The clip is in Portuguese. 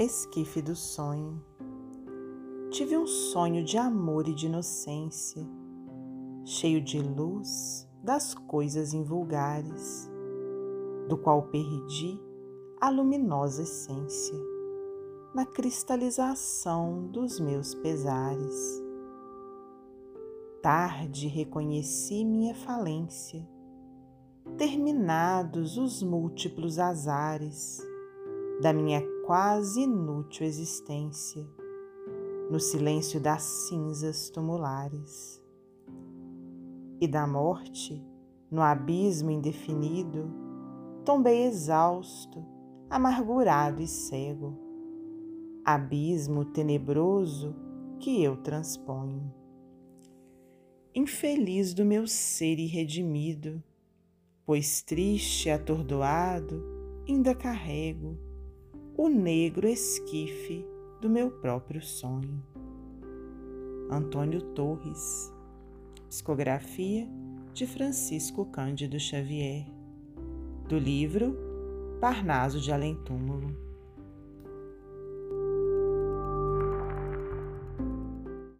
Esquife do sonho. Tive um sonho de amor e de inocência, cheio de luz das coisas invulgares, do qual perdi a luminosa essência na cristalização dos meus pesares. Tarde reconheci minha falência, terminados os múltiplos azares da minha quase inútil existência, no silêncio das cinzas tumulares. E da morte, no abismo indefinido, tombei exausto, amargurado e cego, abismo tenebroso que eu transponho. Infeliz do meu ser irredimido, pois triste atordoado ainda carrego o negro esquife do meu próprio sonho. Antônio Torres, psicografia de Francisco Cândido Xavier, do livro Parnaso de Além Túmulo.